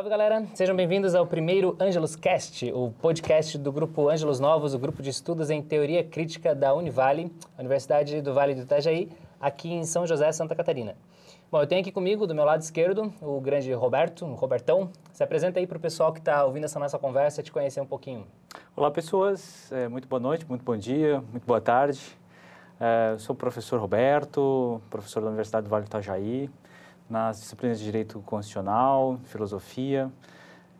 Salve galera, sejam bem-vindos ao primeiro Ângelos Cast, o podcast do grupo Ângelos Novos, o grupo de estudos em teoria crítica da Univale, Universidade do Vale do Itajaí, aqui em São José, Santa Catarina. Bom, eu tenho aqui comigo, do meu lado esquerdo, o grande Roberto, o Robertão. Se apresenta aí para o pessoal que está ouvindo essa nossa conversa, te conhecer um pouquinho. Olá pessoas, é, muito boa noite, muito bom dia, muito boa tarde. É, sou o professor Roberto, professor da Universidade do Vale do Itajaí, nas disciplinas de Direito Constitucional, Filosofia.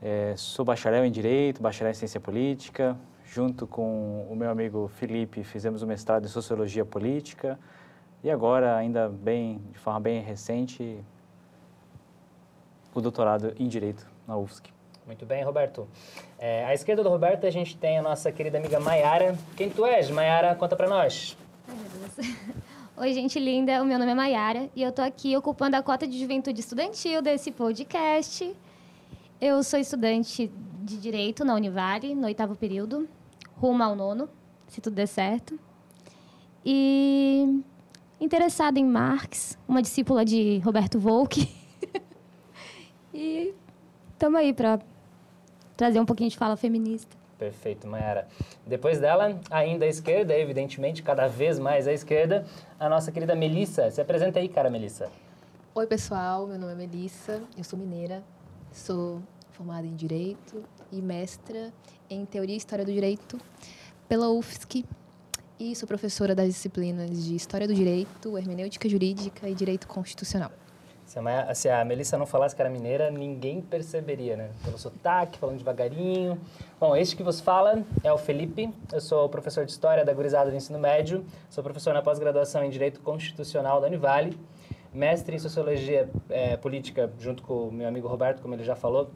É, sou bacharel em Direito, bacharel em Ciência Política. Junto com o meu amigo Felipe, fizemos o mestrado em Sociologia Política. E agora, ainda bem, de forma bem recente, o doutorado em Direito na UFSC. Muito bem, Roberto. É, à esquerda do Roberto, a gente tem a nossa querida amiga Maiara. Quem tu és, Maiara? Conta para nós. Ai, meu Deus. Oi, gente linda. O meu nome é Maiara e eu tô aqui ocupando a cota de juventude estudantil desse podcast. Eu sou estudante de Direito na Univale, no oitavo período, rumo ao nono, se tudo der certo. E interessada em Marx, uma discípula de Roberto Volk. e estamos aí para trazer um pouquinho de fala feminista. Perfeito, Mayara. Depois dela, ainda à esquerda, evidentemente, cada vez mais à esquerda, a nossa querida Melissa. Se apresenta aí, cara, Melissa. Oi, pessoal. Meu nome é Melissa. Eu sou mineira. Sou formada em Direito e mestra em Teoria e História do Direito pela UFSC. E sou professora das disciplinas de História do Direito, Hermenêutica Jurídica e Direito Constitucional. Se a, se a Melissa não falasse que era mineira, ninguém perceberia, né? Pelo sotaque, falando devagarinho. Bom, este que vos fala é o Felipe. Eu sou professor de História da Gurizada do Ensino Médio. Sou professor na pós-graduação em Direito Constitucional da Univale. Mestre em Sociologia é, Política, junto com o meu amigo Roberto, como ele já falou,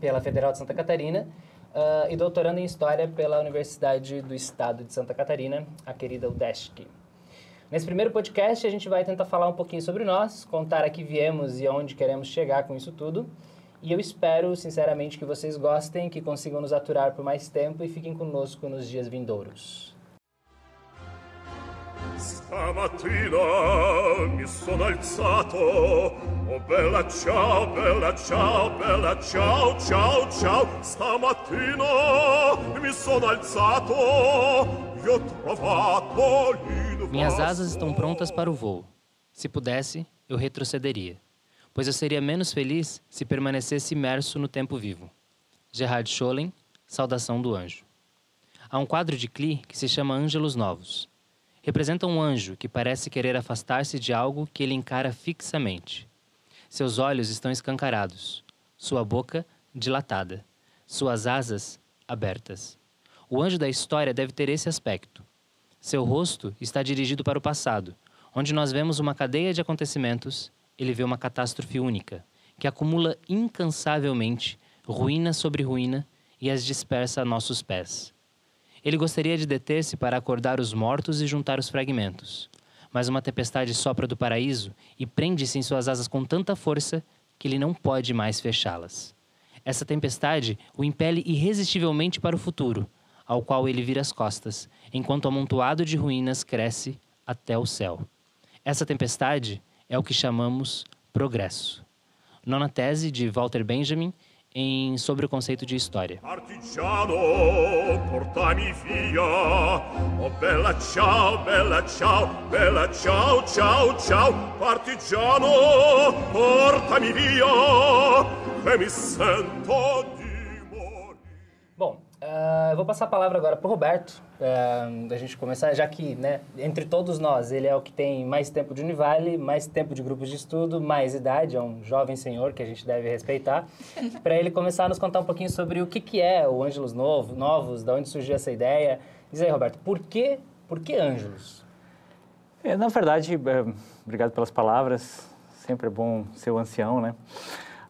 pela Federal de Santa Catarina. Uh, e doutorando em História pela Universidade do Estado de Santa Catarina, a querida UDESC. Nesse primeiro podcast, a gente vai tentar falar um pouquinho sobre nós, contar a que viemos e aonde queremos chegar com isso tudo. E eu espero, sinceramente, que vocês gostem, que consigam nos aturar por mais tempo e fiquem conosco nos dias vindouros. Stamattina mi sono alzato Oh bella ciao, bella ciao, bella ciao, ciao, ciao Stamattina mi sono alzato E ho trovato minhas asas estão prontas para o voo. Se pudesse, eu retrocederia, pois eu seria menos feliz se permanecesse imerso no tempo vivo. Gerard Scholem, Saudação do Anjo. Há um quadro de Klee que se chama Ângelos Novos. Representa um anjo que parece querer afastar-se de algo que ele encara fixamente. Seus olhos estão escancarados, sua boca dilatada, suas asas abertas. O anjo da história deve ter esse aspecto seu rosto está dirigido para o passado, onde nós vemos uma cadeia de acontecimentos, ele vê uma catástrofe única, que acumula incansavelmente ruína sobre ruína e as dispersa a nossos pés. Ele gostaria de deter-se para acordar os mortos e juntar os fragmentos, mas uma tempestade sopra do paraíso e prende-se em suas asas com tanta força que ele não pode mais fechá-las. Essa tempestade o impele irresistivelmente para o futuro, ao qual ele vira as costas, enquanto o amontoado de ruínas cresce até o céu. Essa tempestade é o que chamamos progresso. Nona tese de Walter Benjamin em sobre o conceito de história. Partigiano, portami via. Oh bella ciao, bella ciao, bella ciao, ciao, ciao. Partigiano, portami via. Che mi sento Uh, eu vou passar a palavra agora para o Roberto, uh, da gente começar, já que, né, entre todos nós, ele é o que tem mais tempo de Univale, mais tempo de grupos de estudo, mais idade, é um jovem senhor que a gente deve respeitar, para ele começar a nos contar um pouquinho sobre o que, que é o Ângelos Novo, Novos, da onde surgiu essa ideia. Diz aí, Roberto, por que, por que Ângelos? É, na verdade, é, obrigado pelas palavras, sempre é bom ser o ancião, né?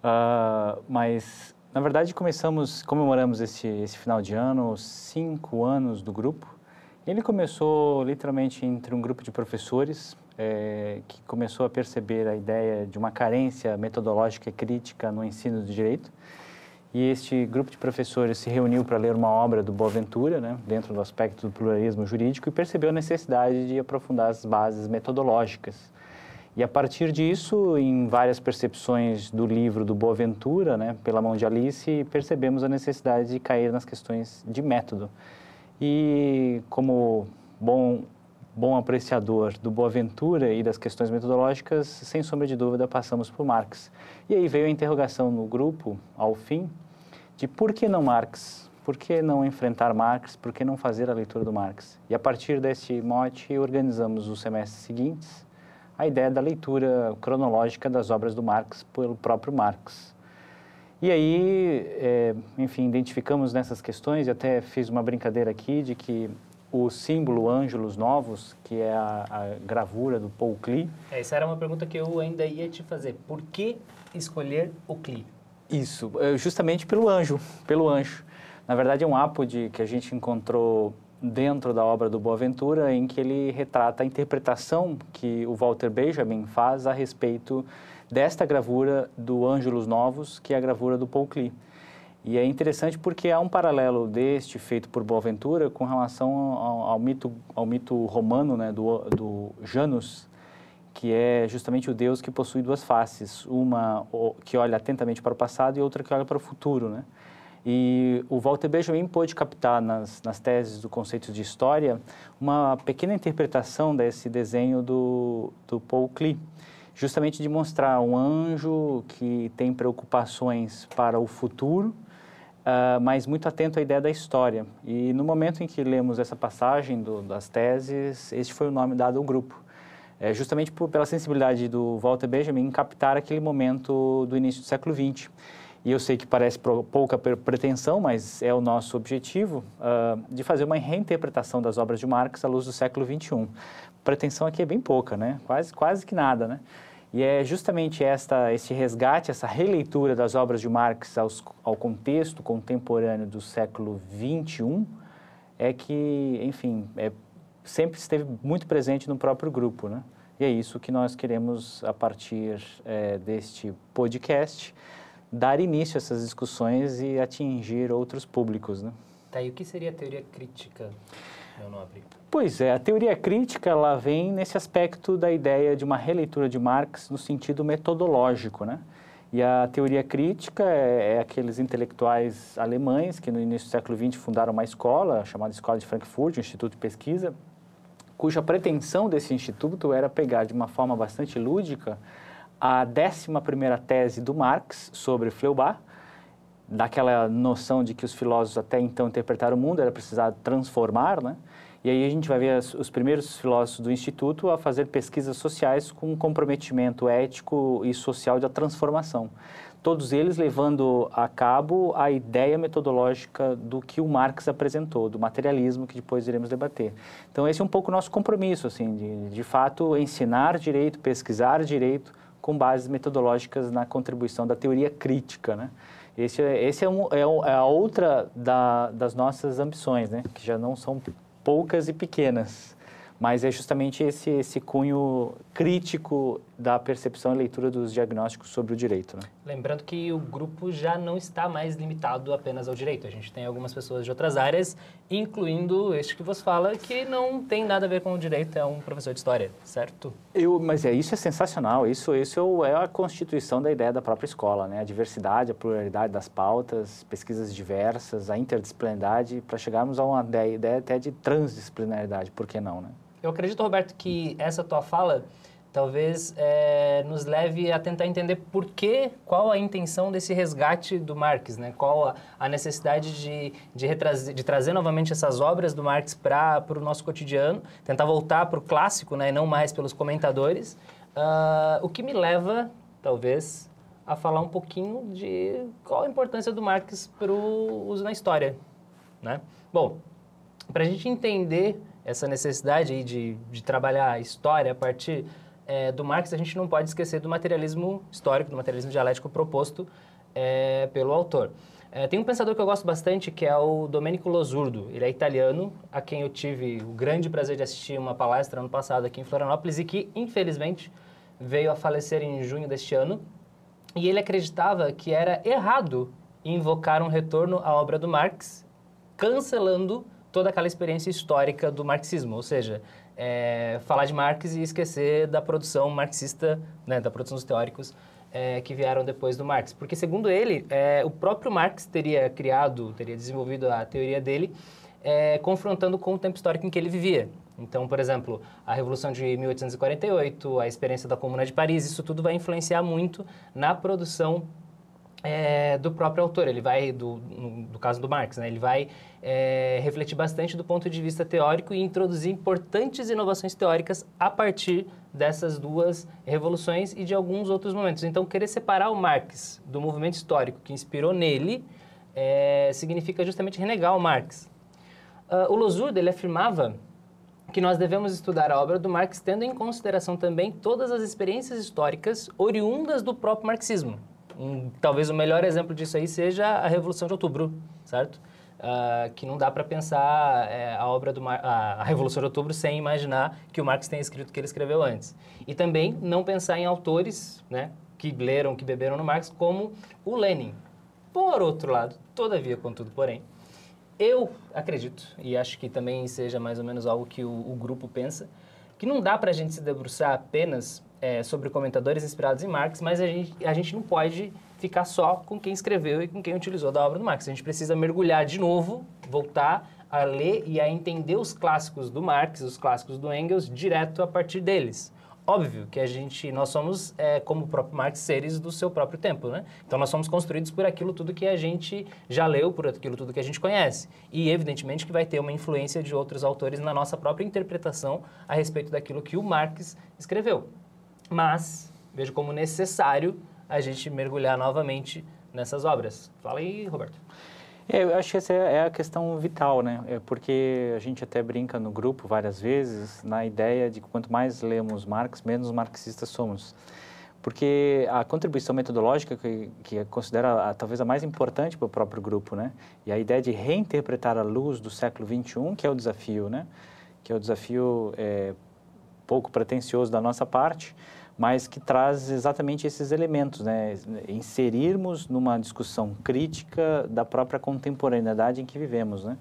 Uh, mas na verdade, começamos, comemoramos esse, esse final de ano, cinco anos do grupo. Ele começou literalmente entre um grupo de professores é, que começou a perceber a ideia de uma carência metodológica e crítica no ensino do direito. E este grupo de professores se reuniu para ler uma obra do Boaventura, né, dentro do aspecto do pluralismo jurídico, e percebeu a necessidade de aprofundar as bases metodológicas E a partir disso, em várias percepções do livro do Boaventura, né, pela mão de Alice, percebemos a necessidade de cair nas questões de método. E como bom bom apreciador do Boaventura e das questões metodológicas, sem sombra de dúvida passamos por Marx. E aí veio a interrogação no grupo, ao fim, de por que não Marx? Por que não enfrentar Marx? Por que não fazer a leitura do Marx? E a partir desse mote, organizamos os semestres seguintes a ideia da leitura cronológica das obras do Marx pelo próprio Marx. E aí, é, enfim, identificamos nessas questões, e até fiz uma brincadeira aqui de que o símbolo Ângelos Novos, que é a, a gravura do Paul Klee. É, essa era uma pergunta que eu ainda ia te fazer. Por que escolher o Klee? Isso, é, justamente pelo anjo, pelo anjo. Na verdade, é um ápode que a gente encontrou dentro da obra do Boaventura, em que ele retrata a interpretação que o Walter Benjamin faz a respeito desta gravura do Ângelos Novos, que é a gravura do Paul Klee. E é interessante porque há um paralelo deste feito por Boaventura com relação ao, ao mito, ao mito romano né, do, do Janus, que é justamente o Deus que possui duas faces, uma que olha atentamente para o passado e outra que olha para o futuro, né? E o Walter Benjamin pôde captar nas, nas teses do conceito de história uma pequena interpretação desse desenho do, do Paul Klee, justamente de mostrar um anjo que tem preocupações para o futuro, uh, mas muito atento à ideia da história. E no momento em que lemos essa passagem do, das teses, este foi o nome dado ao grupo. É justamente por, pela sensibilidade do Walter Benjamin em captar aquele momento do início do século XX. E eu sei que parece pouca pretensão, mas é o nosso objetivo uh, de fazer uma reinterpretação das obras de Marx à luz do século XXI. Pretensão aqui é bem pouca, né? Quase, quase que nada, né? E é justamente esta, esse resgate, essa releitura das obras de Marx aos, ao contexto contemporâneo do século XXI é que, enfim, é, sempre esteve muito presente no próprio grupo, né? E é isso que nós queremos, a partir é, deste podcast, dar início a essas discussões e atingir outros públicos, né? Tá, e o que seria a teoria crítica, meu nobre? Pois é, a teoria crítica ela vem nesse aspecto da ideia de uma releitura de Marx no sentido metodológico, né? E a teoria crítica é, é, aqueles intelectuais alemães que no início do século XX fundaram uma escola chamada Escola de Frankfurt, um instituto de pesquisa, cuja pretensão desse instituto era pegar de uma forma bastante lúdica a 11 tese do Marx sobre Feuerbach, daquela noção de que os filósofos até então interpretaram o mundo, era precisar transformar, né? E aí a gente vai ver os primeiros filósofos do Instituto a fazer pesquisas sociais com um comprometimento ético e social da transformação. Todos eles levando a cabo a ideia metodológica do que o Marx apresentou, do materialismo, que depois iremos debater. Então esse é um pouco o nosso compromisso, assim, de, de fato ensinar direito, pesquisar direito, com bases metodológicas na contribuição da teoria crítica, né? Esse, é, esse é, um, é, é a outra da, das nossas ambições, né? Que já não são poucas e pequenas mas é justamente esse, esse cunho crítico da percepção e leitura dos diagnósticos sobre o direito. Né? Lembrando que o grupo já não está mais limitado apenas ao direito. A gente tem algumas pessoas de outras áreas, incluindo este que você fala, que não tem nada a ver com o direito, é um professor de história, certo? Eu, mas é, isso é sensacional. Isso, isso é a constituição da ideia da própria escola, né? A diversidade, a pluralidade das pautas, pesquisas diversas, a interdisciplinaridade, para chegarmos a uma ideia, ideia até de transdisciplinaridade, por que não, né? Eu acredito, Roberto, que essa tua fala talvez é, nos leve a tentar entender por que, qual a intenção desse resgate do Marx, né? Qual a, a necessidade de, de, de trazer novamente essas obras do Marx para o nosso cotidiano, tentar voltar para o clássico, né? E não mais pelos comentadores. Uh, o que me leva, talvez, a falar um pouquinho de qual a importância do Marx para o uso na história, né? Bom, para a gente entender essa necessidade de, de trabalhar a história a partir é, do Marx, a gente não pode esquecer do materialismo histórico, do materialismo dialético proposto é, pelo autor. É, tem um pensador que eu gosto bastante, que é o Domenico Losurdo. Ele é italiano, a quem eu tive o grande prazer de assistir uma palestra ano passado aqui em Florianópolis e que, infelizmente, veio a falecer em junho deste ano. E ele acreditava que era errado invocar um retorno à obra do Marx, cancelando toda aquela experiência histórica do marxismo, ou seja, é, falar de Marx e esquecer da produção marxista, né, da produção dos teóricos é, que vieram depois do Marx. Porque, segundo ele, é, o próprio Marx teria criado, teria desenvolvido a teoria dele, é, confrontando com o tempo histórico em que ele vivia. Então, por exemplo, a Revolução de 1848, a experiência da Comuna de Paris, isso tudo vai influenciar muito na produção é, do próprio autor. Ele vai, do, no, do caso do Marx, né, ele vai é, refletir bastante do ponto de vista teórico e introduzir importantes inovações teóricas a partir dessas duas revoluções e de alguns outros momentos. Então, querer separar o Marx do movimento histórico que inspirou nele é, significa justamente renegar o Marx. Uh, o Losurde, ele afirmava que nós devemos estudar a obra do Marx tendo em consideração também todas as experiências históricas oriundas do próprio marxismo. Um, talvez o melhor exemplo disso aí seja a Revolução de Outubro, certo? Uh, que não dá para pensar é, a obra do Mar a, Revolução de Outubro sem imaginar que o Marx tenha escrito o que ele escreveu antes. E também não pensar em autores né, que leram, que beberam no Marx, como o Lenin. Por outro lado, todavia, contudo, porém, eu acredito, e acho que também seja mais ou menos algo que o, o grupo pensa, que não dá para a gente se debruçar apenas é, sobre comentadores inspirados em Marx, mas a gente, a gente não pode ficar só com quem escreveu e com quem utilizou da obra do Marx. A gente precisa mergulhar de novo, voltar a ler e a entender os clássicos do Marx, os clássicos do Engels, direto a partir deles. Óbvio que a gente, nós somos, é, como o próprio Marx, seres do seu próprio tempo, né? Então nós somos construídos por aquilo tudo que a gente já leu, por aquilo tudo que a gente conhece. E evidentemente que vai ter uma influência de outros autores na nossa própria interpretação a respeito daquilo que o Marx escreveu. Mas vejo como necessário a gente mergulhar novamente nessas obras. Fala aí, Roberto. É, eu acho que essa é a questão vital, né? É porque a gente até brinca no grupo várias vezes na ideia de que quanto mais lemos Marx, menos marxistas somos. Porque a contribuição metodológica, que, que é considera a, talvez a mais importante para o próprio grupo, né? E a ideia de reinterpretar a luz do século XXI, que é o desafio, né? Que é o desafio é, pouco pretensioso da nossa parte, mas que traz exatamente esses elementos, né? Inserirmos numa discussão crítica da própria contemporaneidade em que vivemos, né?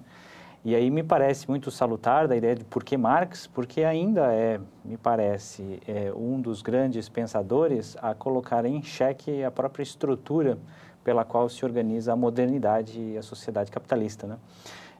E aí me parece muito salutar da ideia de por que Marx, porque ainda é, me parece, é um dos grandes pensadores a colocar em xeque a própria estrutura pela qual se organiza a modernidade e a sociedade capitalista, né?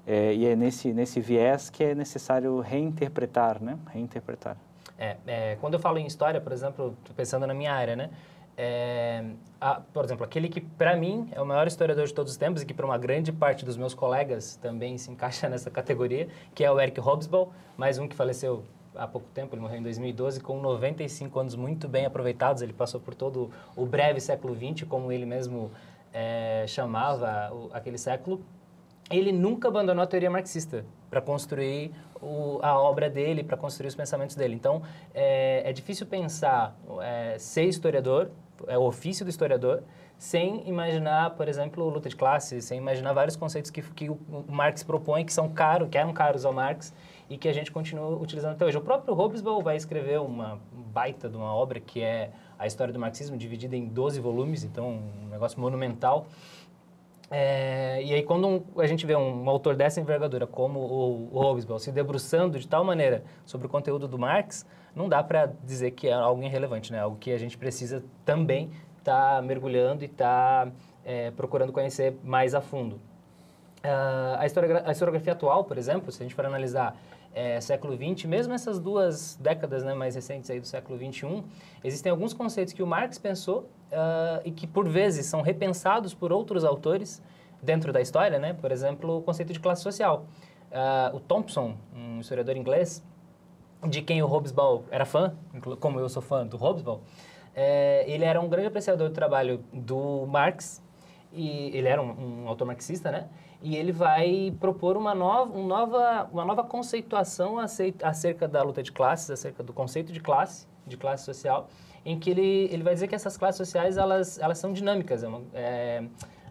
É, e é nesse, nesse viés que é necessário reinterpretar, né? Reinterpretar. É, é, quando eu falo em história, por exemplo, pensando na minha área, né? É, a, por exemplo, aquele que para mim é o maior historiador de todos os tempos e que para uma grande parte dos meus colegas também se encaixa nessa categoria, que é o Eric Hobsbawm, mais um que faleceu há pouco tempo, ele morreu em 2012 com 95 anos muito bem aproveitados, ele passou por todo o breve século XX, como ele mesmo é, chamava o, aquele século. Ele nunca abandonou a teoria marxista para construir o, a obra dele, para construir os pensamentos dele. Então, é, é difícil pensar é, ser historiador, é o ofício do historiador, sem imaginar, por exemplo, luta de classes, sem imaginar vários conceitos que, que o Marx propõe, que são caros, que eram caros ao Marx e que a gente continua utilizando até hoje. O próprio Hobsbawm vai escrever uma baita de uma obra que é a história do marxismo, dividida em 12 volumes, então um negócio monumental. É, e aí, quando um, a gente vê um, um, autor dessa envergadura, como o, o Hobsbawm, se debruçando de tal maneira sobre o conteúdo do Marx, não dá para dizer que é algo irrelevante, né? Algo que a gente precisa também estar tá mergulhando e estar tá, é, procurando conhecer mais a fundo. Uh, a, historiografia, a historiografia atual, por exemplo, se a gente for analisar é, século XX, mesmo essas duas décadas né, mais recentes aí do século XXI, existem alguns conceitos que o Marx pensou uh, e que, por vezes, são repensados por outros autores dentro da história, né? Por exemplo, o conceito de classe social. Uh, o Thompson, um historiador inglês, de quem o Hobsbawm era fã, como eu sou fã do Hobsbawm, é, ele era um grande apreciador do trabalho do Marx, e ele era um, um autor marxista, né? E ele vai propor uma nova, um nova, uma nova conceituação acerca da luta de classes, acerca do conceito de classe, de classe social, em que ele, ele vai dizer que essas classes sociais elas, elas são dinâmicas. É, uma, é,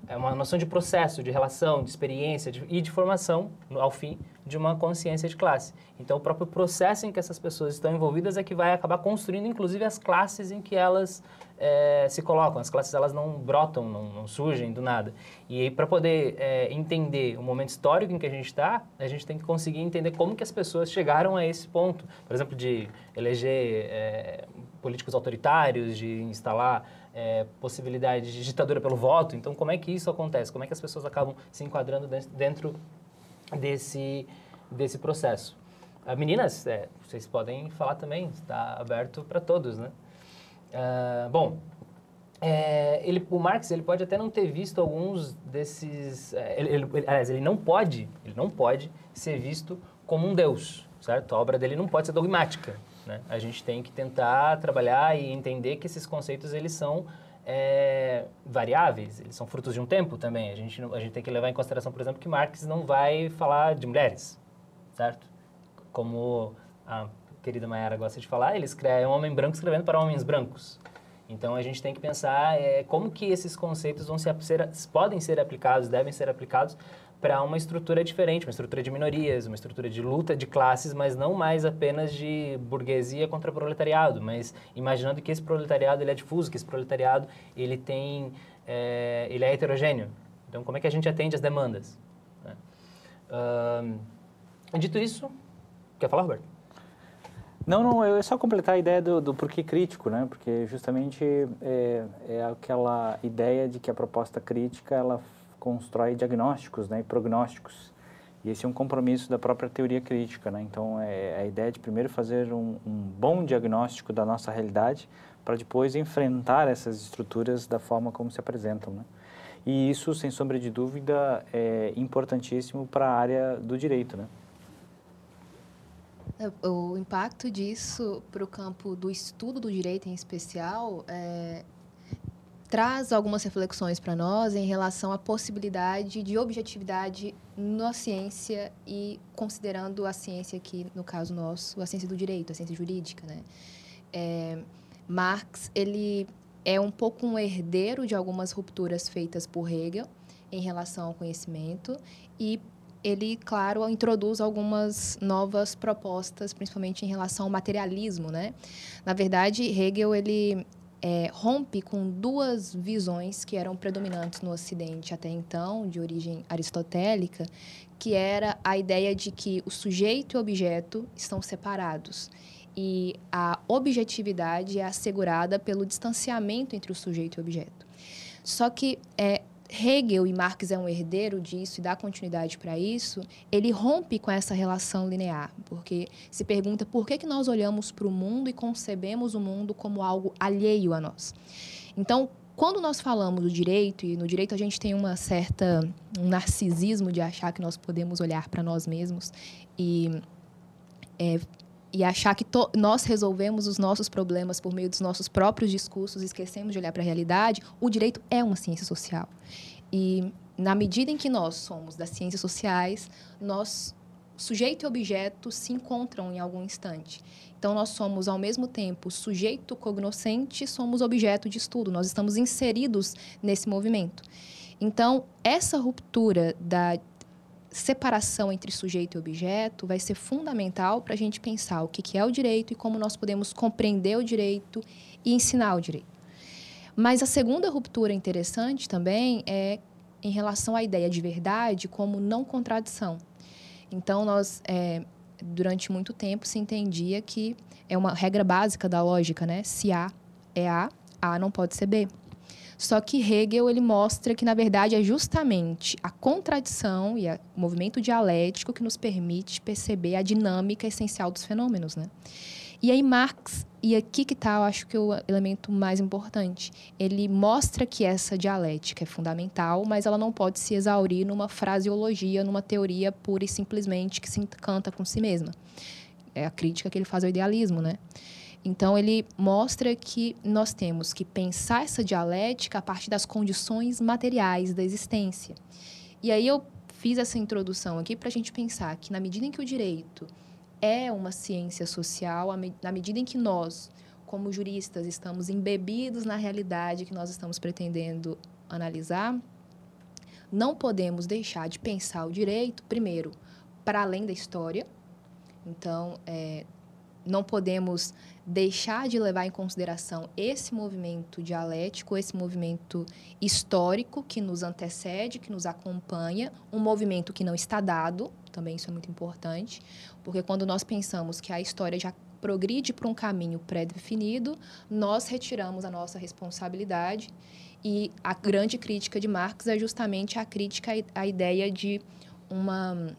é uma noção de processo, de relação, de experiência de, e de formação, ao fim, de uma consciência de classe. Então, o próprio processo em que essas pessoas estão envolvidas é que vai acabar construindo, inclusive, as classes em que elas eh, se colocam. As classes, elas não brotam, não, não surgem do nada. E para poder eh, entender o momento histórico em que a gente está, a gente tem que conseguir entender como que as pessoas chegaram a esse ponto. Por exemplo, de eleger eh, políticos autoritários, de instalar eh, possibilidade de ditadura pelo voto. Então, como é que isso acontece? Como é que as pessoas acabam se enquadrando dentro- desse, desse processo? Ah, meninas, eh, vocês podem falar também, está aberto para todos, né? Ah, bom, é, ele, o Marx ele pode até não ter visto alguns desses. é, ele, ele- ele- aliás, ele não pode, ele não pode ser visto como um deus, certo? A obra dele não pode ser dogmática. Né? A gente tem que tentar trabalhar e entender que esses conceitos eles são é, variáveis, eles são frutos de um tempo também. A gente, a gente tem que levar em consideração, por exemplo, que Marx não vai falar de mulheres, certo? Como a querida Mayara gosta de falar, ele escreve, é um homem branco escrevendo para homens brancos. Então a gente tem que pensar é, como que esses conceitos vão ser, podem ser aplicados, devem ser aplicados para uma estrutura diferente, uma estrutura de minorias, uma estrutura de luta de classes, mas não mais apenas de burguesia contra proletariado, mas imaginando que esse proletariado ele é difuso, que esse proletariado ele tem, é, ele é heterogêneo. Então como é que a gente atende as demandas? né? Ahn, dito isso, quer falar, Roberto? Não, não, eu é só completar a ideia do, do porquê crítico, né? Porque justamente é, é aquela ideia de que a proposta crítica ela constrói diagnósticos, né, e prognósticos. E esse é um compromisso da própria teoria crítica, né? Então é a ideia de primeiro fazer um, um bom diagnóstico da nossa realidade para depois enfrentar essas estruturas da forma como se apresentam, né? E isso, sem sombra de dúvida, é importantíssimo para a área do direito, né? É, O impacto disso para o campo do estudo do direito em especial é, traz algumas reflexões para nós em relação à possibilidade de objetividade na ciência e considerando a ciência aqui, no caso nosso, a ciência do direito, a ciência jurídica. Né? É, Marx ele é um pouco um herdeiro de algumas rupturas feitas por Hegel em relação ao conhecimento e ele, claro, introduz algumas novas propostas, principalmente em relação ao materialismo, né? Na verdade, Hegel ele é, rompe com duas visões que eram predominantes no Ocidente até então, de origem aristotélica, que era a ideia de que o sujeito e o objeto estão separados e a objetividade é assegurada pelo distanciamento entre o sujeito e o objeto. Só que é, Hegel, e Marx é um herdeiro disso e dá continuidade para isso, ele rompe com essa relação linear, porque se pergunta por que, que nós olhamos para o mundo e concebemos o mundo como algo alheio a nós. Então, quando nós falamos do direito, e no direito a gente tem uma certa um narcisismo de achar que nós podemos olhar para nós mesmos e é, e achar que to- nós resolvemos os nossos problemas por meio dos nossos próprios discursos esquecemos de olhar para a realidade, o direito é uma ciência social. E na medida em que nós somos das ciências sociais, nós sujeito e objeto se encontram em algum instante. Então nós somos ao mesmo tempo sujeito cognoscente, somos objeto de estudo, nós estamos inseridos nesse movimento. Então, essa ruptura da separação entre sujeito e objeto vai ser fundamental para a gente pensar o que é o direito e como nós podemos compreender o direito e ensinar o direito. Mas a segunda ruptura interessante também é em relação à ideia de verdade como não contradição. Então, nós, é, durante muito tempo, se entendia que é uma regra básica da lógica, né? Se A é A, A não pode ser B. Só que Hegel ele mostra que, na verdade, é justamente a contradição e a- o movimento dialético que nos permite perceber a dinâmica essencial dos fenômenos. Né? E aí Marx, e aqui que está, eu acho que o elemento mais importante, ele mostra que essa dialética é fundamental, mas ela não pode se exaurir numa fraseologia, numa teoria pura e simplesmente que se encanta com si mesma. É a crítica que ele faz ao idealismo, né? Então, ele mostra que nós temos que pensar essa dialética a partir das condições materiais da existência. E aí eu fiz essa introdução aqui para a gente pensar que, na medida em que o direito é uma ciência social, na medida em que nós, como juristas, estamos embebidos na realidade que nós estamos pretendendo analisar, não podemos deixar de pensar o direito, primeiro, para além da história. Então, é, não podemos deixar de levar em consideração esse movimento dialético, esse movimento histórico que nos antecede, que nos acompanha, um movimento que não está dado, também isso é muito importante, porque quando nós pensamos que a história já progride para um caminho pré-definido, nós retiramos a nossa responsabilidade e a grande crítica de Marx é justamente a crítica à ideia de uma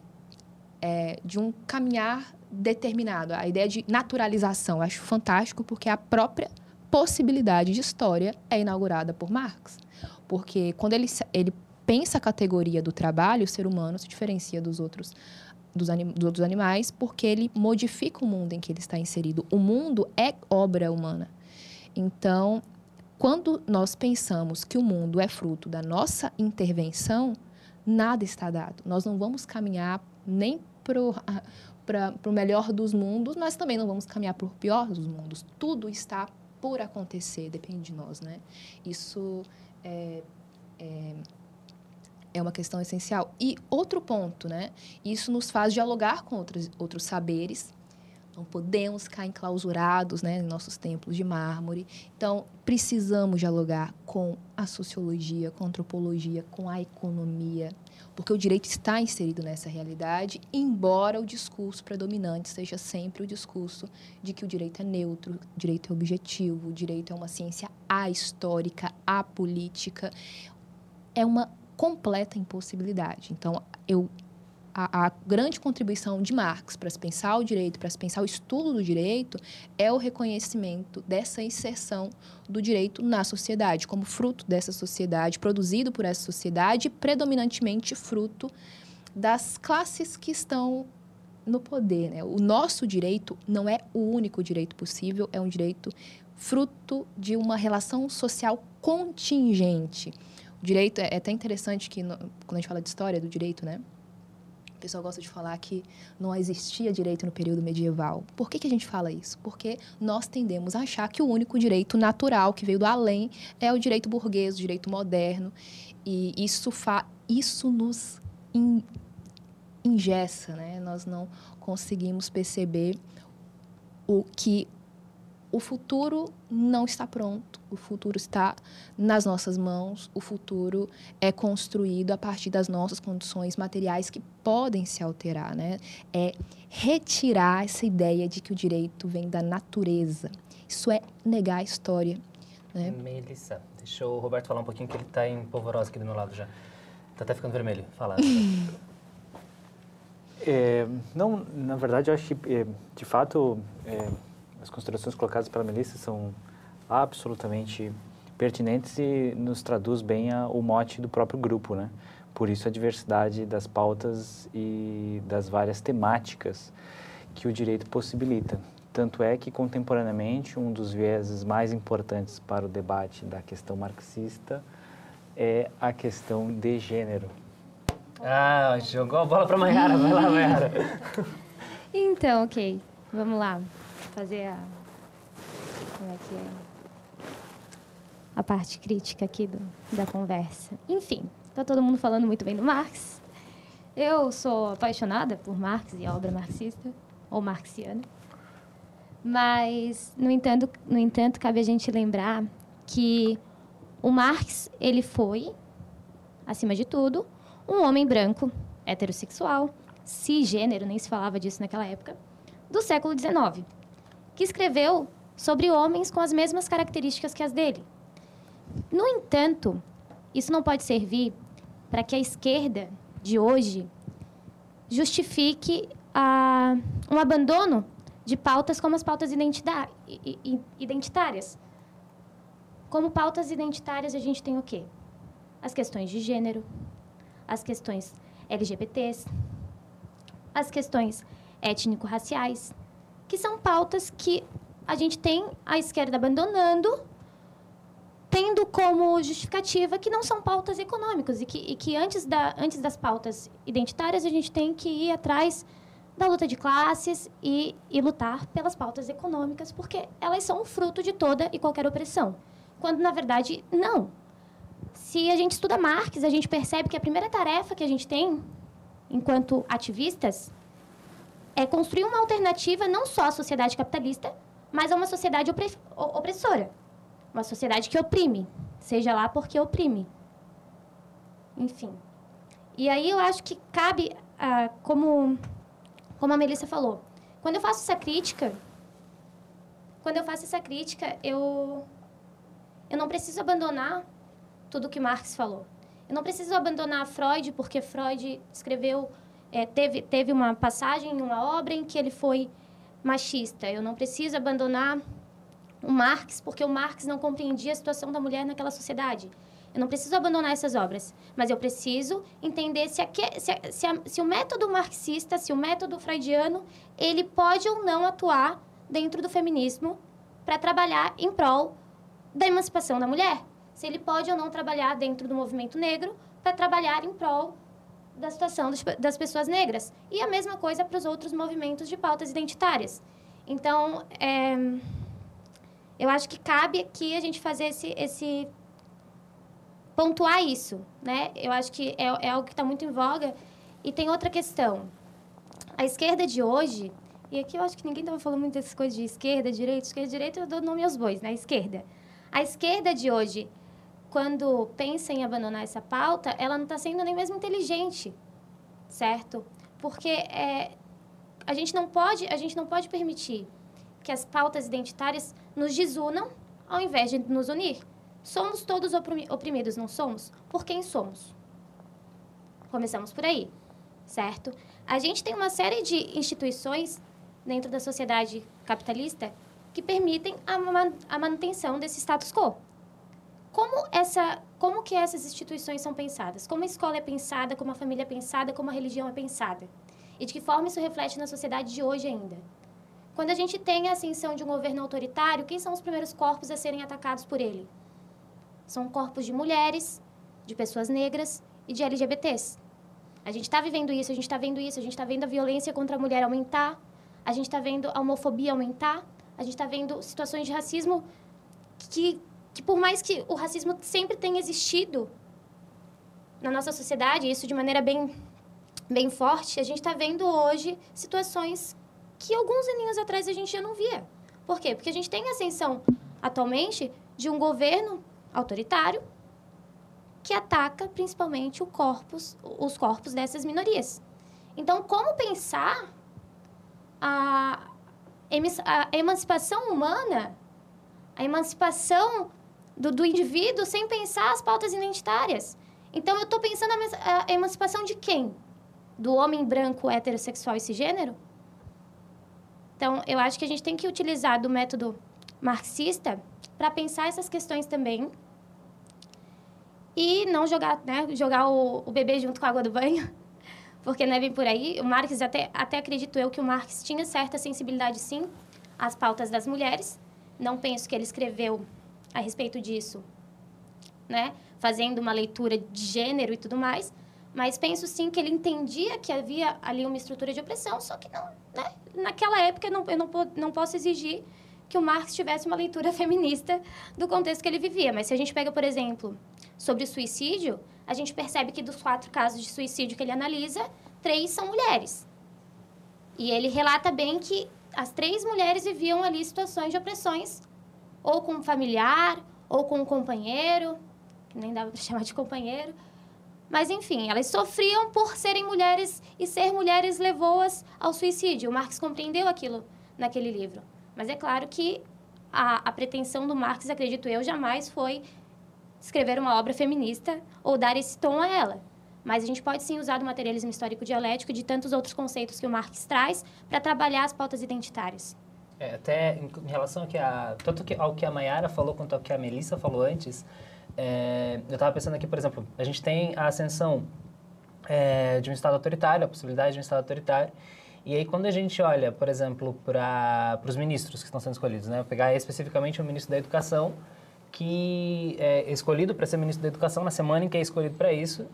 é, de um caminhar determinado, a ideia de naturalização. Eu acho fantástico porque a própria possibilidade de história é inaugurada por Marx. Porque quando ele, ele pensa a categoria do trabalho, o ser humano se diferencia dos outros dos, anim, dos outros animais porque ele modifica o mundo em que ele está inserido. O mundo é obra humana. Então, quando nós pensamos que o mundo é fruto da nossa intervenção, nada está dado. Nós não vamos caminhar nem para o melhor dos mundos, mas também não vamos caminhar para o pior dos mundos. Tudo está por acontecer, depende de nós, né? Isso é, é, é uma questão essencial. E outro ponto, né? Isso nos faz dialogar com outros, outros saberes não podemos ficar enclausurados né, em nossos templos de mármore. Então, precisamos dialogar com a sociologia, com a antropologia, com a economia, porque o direito está inserido nessa realidade, embora o discurso predominante seja sempre o discurso de que o direito é neutro, o direito é objetivo, o direito é uma ciência ahistórica, apolítica. É uma completa impossibilidade. Então, eu a, a, grande contribuição de Marx para se pensar o direito, para se pensar o estudo do direito, é o reconhecimento dessa inserção do direito na sociedade, como fruto dessa sociedade, produzido por essa sociedade, predominantemente fruto das classes que estão no poder. Né? O nosso direito não é o único direito possível, é um direito fruto de uma relação social contingente. O direito é, é até interessante que, no, quando a gente fala de história do direito, né? O pessoal gosta de falar que não existia direito no período medieval. Por que, que a gente fala isso? Porque nós tendemos a achar que o único direito natural que veio do além é o direito burguês, o direito moderno. E isso, fa isso nos in ingessa, né? Nós não conseguimos perceber o que o futuro não está pronto, o futuro está nas nossas mãos, o futuro é construído a partir das nossas condições materiais que podem se alterar, né? É retirar essa ideia de que o direito vem da natureza. Isso é negar a história. Né? Melissa, deixa o Roberto falar um pouquinho que ele está em polvorosa aqui do meu lado já. Está até ficando vermelho. Fala. é, não, na verdade, eu acho que, é, de fato, é, as considerações colocadas pela Melissa são absolutamente pertinentes e nos traduz bem a, o mote do próprio grupo, né? Por isso a diversidade das pautas e das várias temáticas que o direito possibilita. Tanto é que, contemporaneamente, um dos vieses mais importantes para o debate da questão marxista é a questão de gênero. Ah, jogou a bola para Mayara. Vai lá, Mayara. Então, ok. Vamos lá fazer a. Como é que é? A parte crítica aqui do, da conversa. Enfim, está todo mundo falando muito bem do Marx. Eu sou apaixonada por Marx e a obra marxista, ou marxiana. Mas, no entanto, no entanto, cabe a gente lembrar que o Marx, ele foi, acima de tudo, um homem branco, heterossexual, cisgênero, nem se falava disso naquela época, do século XIX que escreveu sobre homens com as mesmas características que as dele. No entanto, isso não pode servir para que a esquerda de hoje justifique ah, um abandono de pautas como as pautas identitárias. Como pautas identitárias, a gente tem o quê? As questões de gênero, as questões LGBTs, as questões étnico-raciais, que são pautas que a gente tem a esquerda abandonando, tendo como justificativa que não são pautas econômicas e que, e que antes, da, antes das pautas identitárias a gente tem que ir atrás da luta de classes e, e lutar pelas pautas econômicas, porque elas são fruto de toda e qualquer opressão. Quando, na verdade, não. se a gente estuda Marx, a gente percebe que a primeira tarefa que a gente tem, enquanto ativistas, é construir uma alternativa não só à sociedade capitalista, mas a uma sociedade opressora. Uma sociedade que oprime, seja lá porque oprime. Enfim. E aí eu acho que cabe, ah, como, como a Melissa falou, quando eu faço essa crítica, quando eu faço essa crítica, eu, eu não preciso abandonar tudo que Marx falou. Eu não preciso abandonar Freud, porque Freud escreveu, é, teve, teve uma passagem em uma obra em que ele foi machista. Eu não preciso abandonar o Marx, porque o Marx não compreendia a situação da mulher naquela sociedade. Eu não preciso abandonar essas obras, mas eu preciso entender se, se, se, a, se o método marxista, se o método freudiano, ele pode ou não atuar dentro do feminismo para trabalhar em prol da emancipação da mulher. Se ele pode ou não trabalhar dentro do movimento negro para trabalhar em prol da situação das pessoas negras. E a mesma coisa para os outros movimentos de pautas identitárias. Então, é, eu acho que cabe aqui a gente fazer esse, esse pontuar isso, né? Eu acho que é, é algo que está muito em voga. E tem outra questão. A esquerda de hoje, e aqui eu acho que ninguém estava falando muito dessas coisas de esquerda, direita, esquerda, direita, eu dou nome aos bois, né? Esquerda. A esquerda de hoje, quando pensa em abandonar essa pauta, ela não está sendo nem mesmo inteligente, certo? Porque é, a gente não pode, a gente não pode permitir que as pautas identitárias nos desunam ao invés de nos unir. Somos todos oprimidos, não somos? Por quem somos? Começamos por aí, certo? A gente tem uma série de instituições dentro da sociedade capitalista que permitem a manutenção desse status quo. Como, essa, como que essas instituições são pensadas? Como a escola é pensada, como a família é pensada, como a religião é pensada? E de que forma isso reflete na sociedade de hoje ainda? Quando a gente tem a ascensão de um governo autoritário, quem são os primeiros corpos a serem atacados por ele? São corpos de mulheres, de pessoas negras e de LGBTs. A gente está vivendo isso, a gente está vendo isso, a gente está vendo a violência contra a mulher aumentar, a gente está vendo a homofobia aumentar, a gente está vendo situações de racismo que, que, por mais que o racismo sempre tenha existido na nossa sociedade, isso de maneira bem, bem forte, a gente está vendo hoje situações que alguns aninhos atrás a gente já não via. Por quê? Porque a gente tem ascensão atualmente de um governo autoritário que ataca principalmente corpus, os corpos dessas minorias. Então, como pensar a, a emancipação humana, a emancipação do, do indivíduo sem pensar as pautas identitárias? Então, eu estou pensando a, a emancipação de quem? Do homem branco, heterossexual e cisgênero? Então, eu acho que a gente tem que utilizar do método marxista para pensar essas questões também e não jogar, né, jogar o, o bebê junto com a água do banho, porque não é bem por aí. O Marx, até, até acredito eu que o Marx tinha certa sensibilidade, sim, às pautas das mulheres. Não penso que ele escreveu a respeito disso, né, fazendo uma leitura de gênero e tudo mais, mas penso sim que ele entendia que havia ali uma estrutura de opressão, só que não, né, naquela época eu não, eu não, não posso exigir que o Marx tivesse uma leitura feminista do contexto que ele vivia. Mas se a gente pega, por exemplo, sobre suicídio, a gente percebe que dos quatro casos de suicídio que ele analisa, três são mulheres. E ele relata bem que as três mulheres viviam ali situações de opressões, ou com um familiar, ou com um companheiro, que nem dava para chamar de companheiro. Mas, enfim, elas sofriam por serem mulheres e ser mulheres levou-as ao suicídio. O Marx compreendeu aquilo naquele livro. Mas é claro que a, a pretensão do Marx, acredito eu, jamais foi escrever uma obra feminista ou dar esse tom a ela. Mas a gente pode sim usar do materialismo histórico dialético e de tantos outros conceitos que o Marx traz para trabalhar as pautas identitárias. É, até em, relação ao que a, tanto ao que a Mayara falou quanto ao que a Melissa falou antes, é, eu estava pensando aqui, por exemplo, a gente tem a ascensão é, de um Estado autoritário, a possibilidade de um Estado autoritário, e aí, quando a gente olha, por exemplo, para os ministros que estão sendo escolhidos, né? Vou pegar especificamente o ministro da Educação, que é escolhido para ser ministro da Educação na semana em que é escolhido para isso,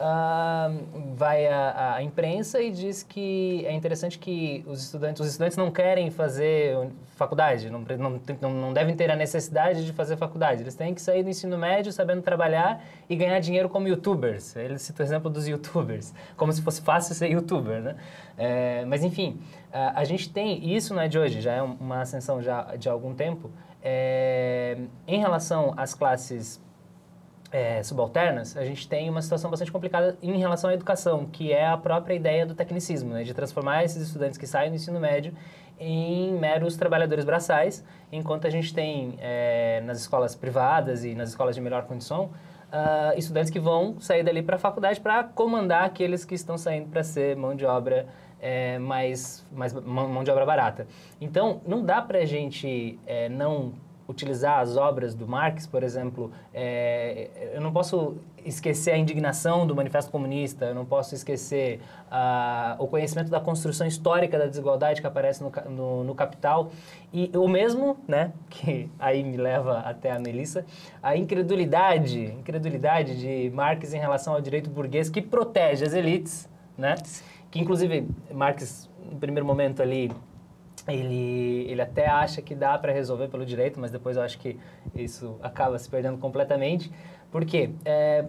ah, vai à, à imprensa e diz que é interessante que os estudantes, os estudantes não querem fazer faculdade, não, não, não, não devem ter a necessidade de fazer faculdade. Eles têm que sair do ensino médio sabendo trabalhar e ganhar dinheiro como youtubers. Ele cita o exemplo dos youtubers, como se fosse fácil ser youtuber, né? É, mas enfim, a, a, gente tem, e isso não é de hoje, já é uma ascensão já de algum tempo, é, em relação às classes é, subalternas, a gente tem uma situação bastante complicada em relação à educação, que é a própria ideia do tecnicismo, né, de transformar esses estudantes que saem do ensino médio em meros trabalhadores braçais, enquanto a gente tem é, nas escolas privadas e nas escolas de melhor condição uh, estudantes que vão sair dali para a faculdade para comandar aqueles que estão saindo para ser mão de obra é, mais, mais mão de obra barata. Então, não dá para a gente é, não utilizar as obras do Marx, por exemplo, é, eu não posso esquecer a indignação do Manifesto Comunista, eu não posso esquecer uh, o conhecimento da construção histórica da desigualdade que aparece no, no, no, Capital. E o mesmo, né, que aí me leva até a Melissa, a incredulidade, incredulidade de Marx em relação ao direito burguês que protege as elites, né, que inclusive Marx no primeiro momento ali ele, ele até acha que dá para resolver pelo direito, mas depois eu acho que isso acaba se perdendo completamente. Por quê? É,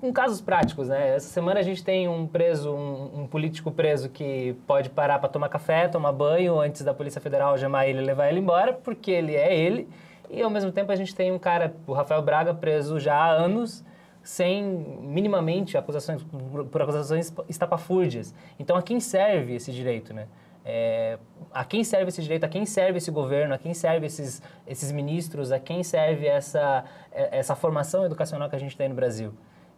com casos práticos, né? Essa semana a gente tem um preso, um, um político preso que pode parar para tomar café, tomar banho antes da Polícia Federal chamar ele e levar ele embora, porque ele é ele. E ao mesmo tempo a gente tem um cara, o Rafael Braga, preso já há anos, sem minimamente acusações por acusações estapafúrdias. Então a quem serve esse direito, né? É, a quem serve esse direito, a quem serve esse governo, a quem serve esses, esses ministros, a quem serve essa, é, essa formação educacional que a gente tem no Brasil,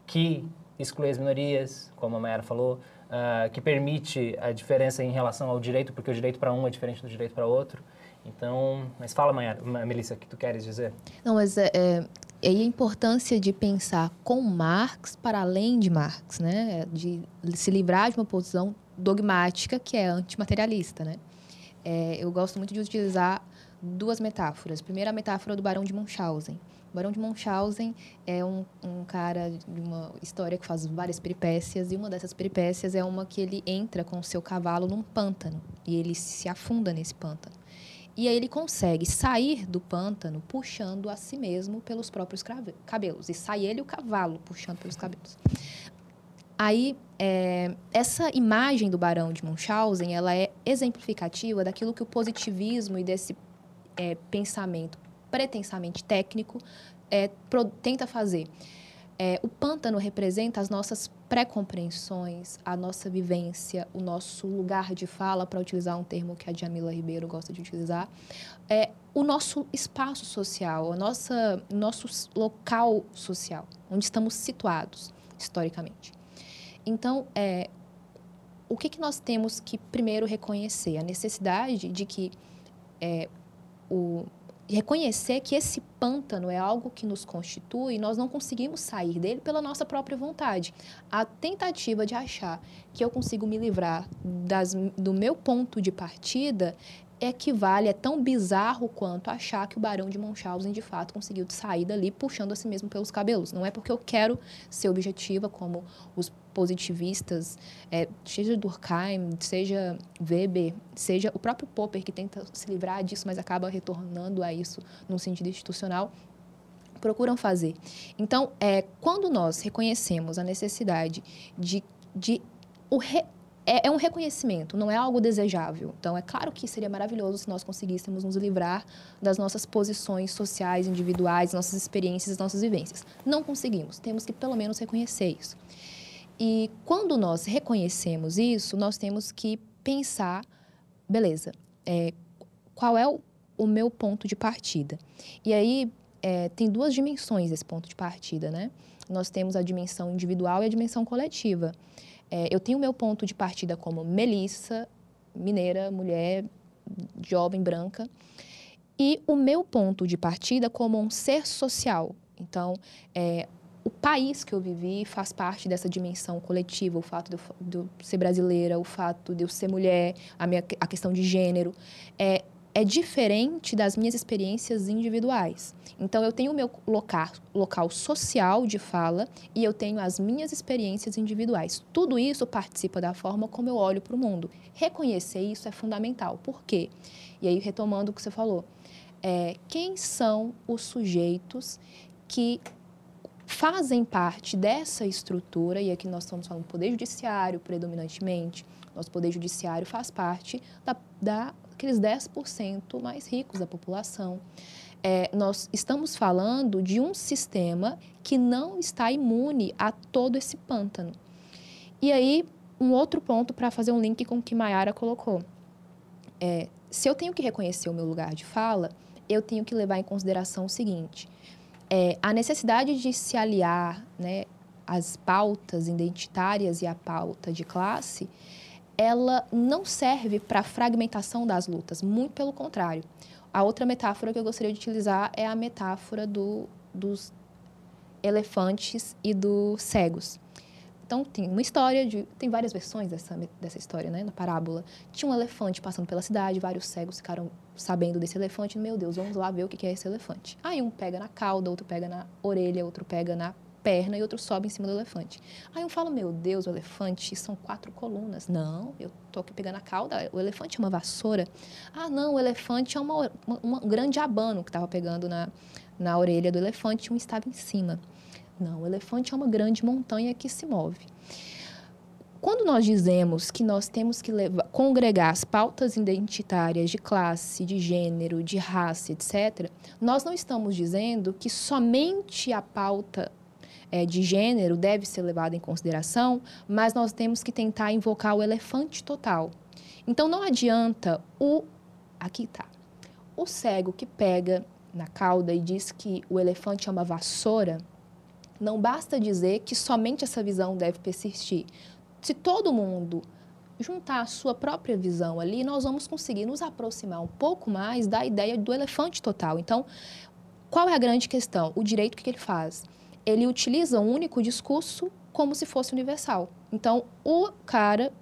que exclui as minorias, como a Mayara falou, uh, que permite a diferença em relação ao direito, porque o direito para um é diferente do direito para outro. Então, mas fala, Mayara, Melissa, o que tu queres dizer? Não, mas é, é, a importância de pensar com Marx para além de Marx, né? De se livrar de uma posição dogmática que é antimaterialista, né? É, eu gosto muito de utilizar duas metáforas. Primeiro, a metáfora do Barão de Munchausen. O Barão de Munchausen é um, um cara de uma história que faz várias peripécias, e uma dessas peripécias é uma que ele entra com o seu cavalo num pântano, e ele se afunda nesse pântano. E aí ele consegue sair do pântano puxando a si mesmo pelos próprios cabelos. E sai ele o cavalo puxando pelos cabelos. Aí, é, essa imagem do Barão de Munchausen, ela é exemplificativa daquilo que o positivismo e desse é, pensamento pretensamente técnico é, pro, tenta fazer. É, o pântano representa as nossas pré-compreensões, a nossa vivência, o nosso lugar de fala, para utilizar um termo que a Jamila Ribeiro gosta de utilizar, é o nosso espaço social, o nossa, nosso local social, onde estamos situados historicamente. Então, é, o que, que nós temos que primeiro reconhecer? A necessidade de que é, o, reconhecer que esse pântano é algo que nos constitui nós não conseguimos sair dele pela nossa própria vontade. A tentativa de achar que eu consigo me livrar das, do meu ponto de partida equivale, é tão bizarro quanto achar que o Barão de Munchausen de fato conseguiu sair dali puxando a si mesmo pelos cabelos. Não é porque eu quero ser objetiva como os positivistas, é, seja Durkheim, seja Weber, seja o próprio Popper que tenta se livrar disso, mas acaba retornando a isso num sentido institucional, procuram fazer. Então, é, quando nós reconhecemos a necessidade de, de o re, é, é, um reconhecimento, não é algo desejável. Então, é claro que seria maravilhoso se nós conseguíssemos nos livrar das nossas posições sociais, individuais, nossas experiências, nossas vivências. Não conseguimos, temos que pelo menos reconhecer isso. E quando nós reconhecemos isso, nós temos que pensar, beleza, é, qual é o, o, meu ponto de partida? E aí, é, tem duas dimensões esse ponto de partida, né? Nós temos a dimensão individual e a dimensão coletiva. É, eu tenho meu ponto de partida como Melissa, mineira, mulher, jovem, branca, e o meu ponto de partida como um ser social. Então, é, o país que eu vivi faz parte dessa dimensão coletiva, o fato de eu ser brasileira, o fato de eu ser mulher, a, minha, a questão de gênero. É, é diferente das minhas experiências individuais. Então, eu tenho o meu local, local social de fala e eu tenho as minhas experiências individuais. Tudo isso participa da forma como eu olho para o mundo. Reconhecer isso é fundamental. Por quê? E aí, retomando o que você falou, é, quem são os sujeitos que fazem parte dessa estrutura, e aqui nós estamos falando do Poder Judiciário predominantemente, nosso Poder Judiciário faz parte da, daqueles 10% mais ricos da população. É, nós estamos falando de um sistema que não está imune a todo esse pântano. E aí, um outro ponto para fazer um link com o que Mayara colocou. É, se eu tenho que reconhecer o meu lugar de fala, eu tenho que levar em consideração o seguinte: é, a necessidade de se aliar né, às pautas identitárias e à pauta de classe, ela não serve para a fragmentação das lutas, muito pelo contrário. A outra metáfora que eu gostaria de utilizar é a metáfora do, dos elefantes e dos cegos. Então, tem uma história, de, tem várias versões dessa, dessa história, né, na parábola. Tinha um elefante passando pela cidade, vários cegos ficaram sabendo desse elefante. Meu Deus, vamos lá ver o que é esse elefante. Aí um pega na cauda, outro pega na orelha, outro pega na perna e outro sobe em cima do elefante. Aí um fala, meu Deus, o elefante são quatro colunas. Não, eu tô aqui pegando a cauda, o elefante é uma vassoura. Ah, não, o elefante é uma, uma, um grande abano que estava pegando na, na orelha do elefante um estava em cima. Não, o elefante é uma grande montanha que se move. Quando nós dizemos que nós temos que levar, congregar as pautas identitárias de classe, de gênero, de raça, etc., nós não estamos dizendo que somente a pauta é, de gênero deve ser levada em consideração, mas nós temos que tentar invocar o elefante total. Então não adianta o. Aqui tá. O cego que pega na cauda e diz que o elefante é uma vassoura não basta dizer que somente essa visão deve persistir. Se todo mundo juntar a sua própria visão ali, nós vamos conseguir nos aproximar um pouco mais da ideia do elefante total. Então, qual é a grande questão? O direito, que ele faz? Ele utiliza um único discurso como se fosse universal. Então, o cara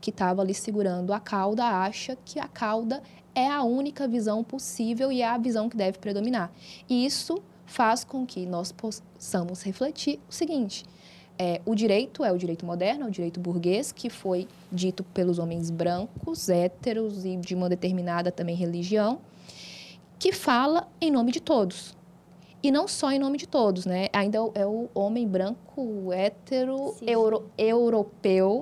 que estava ali segurando a cauda acha que a cauda é a única visão possível e é a visão que deve predominar. E isso faz com que nós possamos refletir o seguinte: é, o direito é o direito moderno, é o direito burguês, que foi dito pelos homens brancos, héteros e de uma determinada também religião, que fala em nome de todos. E não só em nome de todos, né? Ainda é o homem branco, hétero, euro, europeu,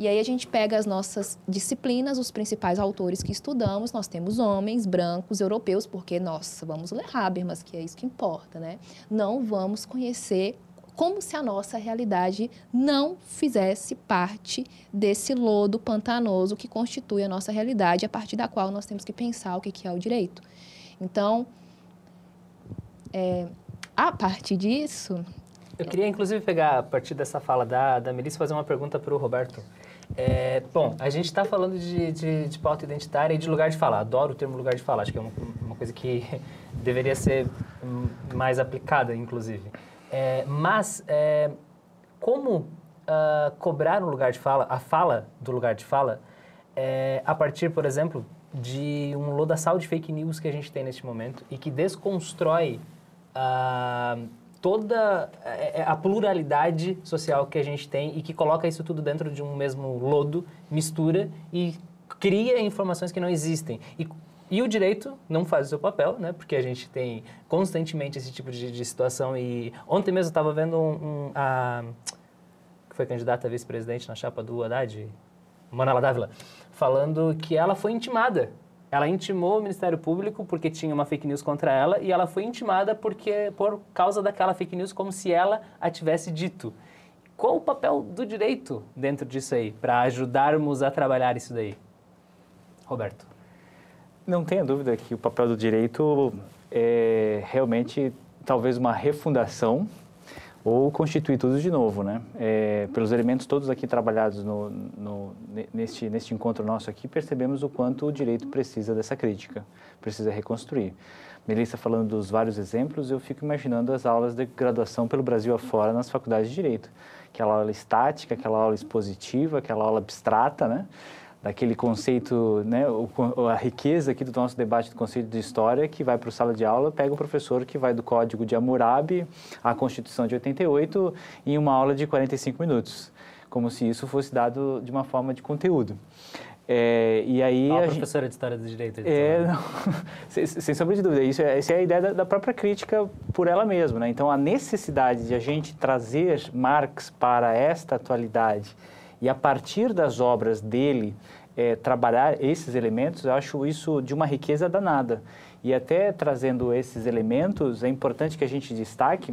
e aí a gente pega as nossas disciplinas, os principais autores que estudamos, nós temos homens brancos europeus, porque, nossa, vamos ler Habermas, que é isso que importa, né? Não vamos conhecer como se a nossa realidade não fizesse parte desse lodo pantanoso que constitui a nossa realidade, a partir da qual nós temos que pensar o que é o direito. Então, é, a partir disso... Eu queria, inclusive, pegar, a partir dessa fala da, da Melissa, fazer uma pergunta para o Roberto. É, bom, a gente está falando de, de, de, pauta identitária e de lugar de falar. Adoro o termo lugar de falar, acho que é uma, uma coisa que deveria ser mais aplicada, inclusive. É, mas, é, como uh, cobrar um lugar de fala, a fala do lugar de fala, é, a partir, por exemplo, de um lodaçal de fake news que a gente tem neste momento e que desconstrói uh, toda é, é, a pluralidade social que a gente tem e que coloca isso tudo dentro de um mesmo lodo, mistura e cria informações que não existem. E, e o direito não faz o seu papel, né? Porque a gente tem constantemente esse tipo de, de situação. E ontem mesmo eu estava vendo um, um, a que foi candidata a vice-presidente na chapa do Haddad, Manala Dávila, falando que ela foi intimada ela intimou o Ministério Público porque tinha uma fake news contra ela e ela foi intimada porque por causa daquela fake news como se ela a tivesse dito. Qual o papel do direito dentro disso aí para ajudarmos a trabalhar isso daí? Roberto. Não tenha dúvida que o papel do direito é realmente talvez uma refundação ou constituir tudo de novo, né? É, pelos elementos todos aqui trabalhados no, no, neste, neste encontro nosso aqui, percebemos o quanto o direito precisa dessa crítica, precisa reconstruir. Melissa falando dos vários exemplos, eu fico imaginando as aulas de graduação pelo Brasil afora nas faculdades de Direito. Aquela aula estática, aquela aula expositiva, aquela aula abstrata, né? Daquele conceito, né, a riqueza aqui do nosso debate do conceito de história, que vai para o sala de aula, pega o professor que vai do Código de Hammurabi à Constituição de 88 em uma aula de 45 minutos, como se isso fosse dado de uma forma de conteúdo. É, e aí a, a professora de História do Direito. É, não, sem, sem sombra de dúvida. Isso, é, essa é a ideia da, da, própria crítica por ela mesma. Né? Então, a necessidade de a gente trazer Marx para esta atualidade e, a partir das obras dele, é, trabalhar esses elementos, eu acho isso de uma riqueza danada. E até trazendo esses elementos, é importante que a gente destaque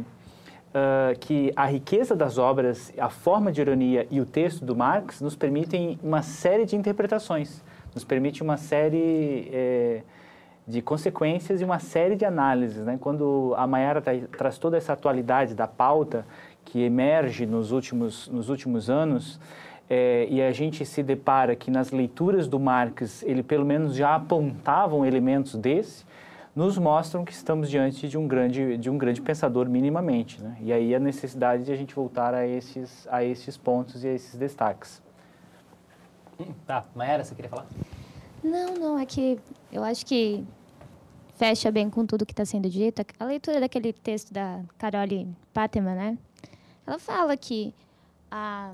uh, que a riqueza das obras, a forma de ironia e o texto do Marx nos permitem uma série de interpretações, nos permite uma série é, de consequências e uma série de análises. Né? Quando a Mayara tra traz toda essa atualidade da pauta que emerge nos últimos, nos últimos anos, é, e a gente se depara que nas leituras do Marx ele pelo menos já apontavam elementos desse, nos mostram que estamos diante de um grande, de um grande pensador minimamente. Né? E aí a necessidade de a gente voltar a esses, a esses pontos e a esses destaques. Hum, tá, Maera, você queria falar? Não, não, é que eu acho que fecha bem com tudo que está sendo dito. A leitura daquele texto da Carole Pateman, né? Ela fala que a,